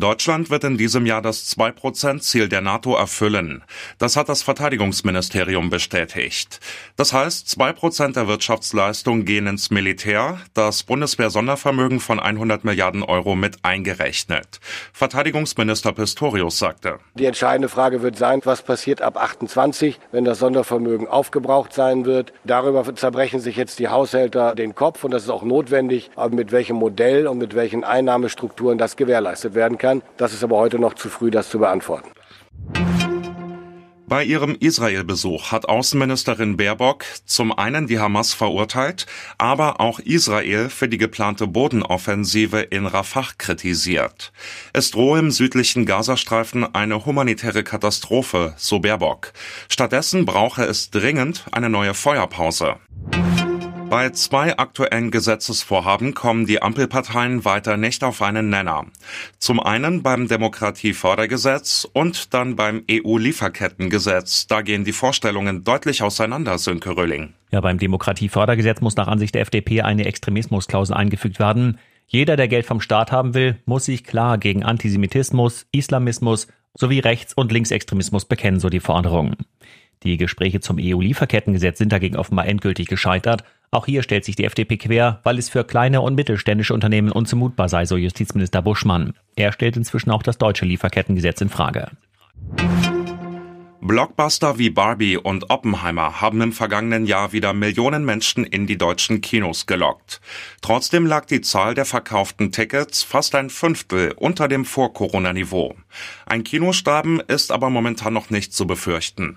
Deutschland wird in diesem Jahr das 2-Prozent-Ziel der NATO erfüllen. Das hat das Verteidigungsministerium bestätigt. Das heißt, 2 Prozent der Wirtschaftsleistung gehen ins Militär, das Bundeswehr-Sondervermögen von 100 Milliarden Euro mit eingerechnet. Verteidigungsminister Pistorius sagte. Die entscheidende Frage wird sein, was passiert ab 28, wenn das Sondervermögen aufgebraucht sein wird. Darüber zerbrechen sich jetzt die Haushälter den Kopf und das ist auch notwendig, aber mit welchem Modell und mit welchen Einnahmestrukturen das gewährleistet werden kann kann. Das ist aber heute noch zu früh, das zu beantworten. Bei ihrem Israel-Besuch hat Außenministerin Baerbock zum einen die Hamas verurteilt, aber auch Israel für die geplante Bodenoffensive in Rafah kritisiert. Es drohe im südlichen Gazastreifen eine humanitäre Katastrophe, so Baerbock. Stattdessen brauche es dringend eine neue Feuerpause. Bei zwei aktuellen Gesetzesvorhaben kommen die Ampelparteien weiter nicht auf einen Nenner. Zum einen beim Demokratiefördergesetz und dann beim EU-Lieferkettengesetz. Da gehen die Vorstellungen deutlich auseinander, Sönke Rölling. Ja, beim Demokratiefördergesetz muss nach Ansicht der FDP eine Extremismusklausel eingefügt werden. Jeder, der Geld vom Staat haben will, muss sich klar gegen Antisemitismus, Islamismus sowie Rechts- und Linksextremismus bekennen, so die Forderung. Die Gespräche zum EU-Lieferkettengesetz sind dagegen offenbar endgültig gescheitert. Auch hier stellt sich die FDP quer, weil es für kleine und mittelständische Unternehmen unzumutbar sei, so Justizminister Buschmann. Er stellt inzwischen auch das deutsche Lieferkettengesetz in Frage. Blockbuster wie Barbie und Oppenheimer haben im vergangenen Jahr wieder Millionen Menschen in die deutschen Kinos gelockt. Trotzdem lag die Zahl der verkauften Tickets fast ein Fünftel unter dem Vor-Corona-Niveau. Ein Kinostaben ist aber momentan noch nicht zu befürchten.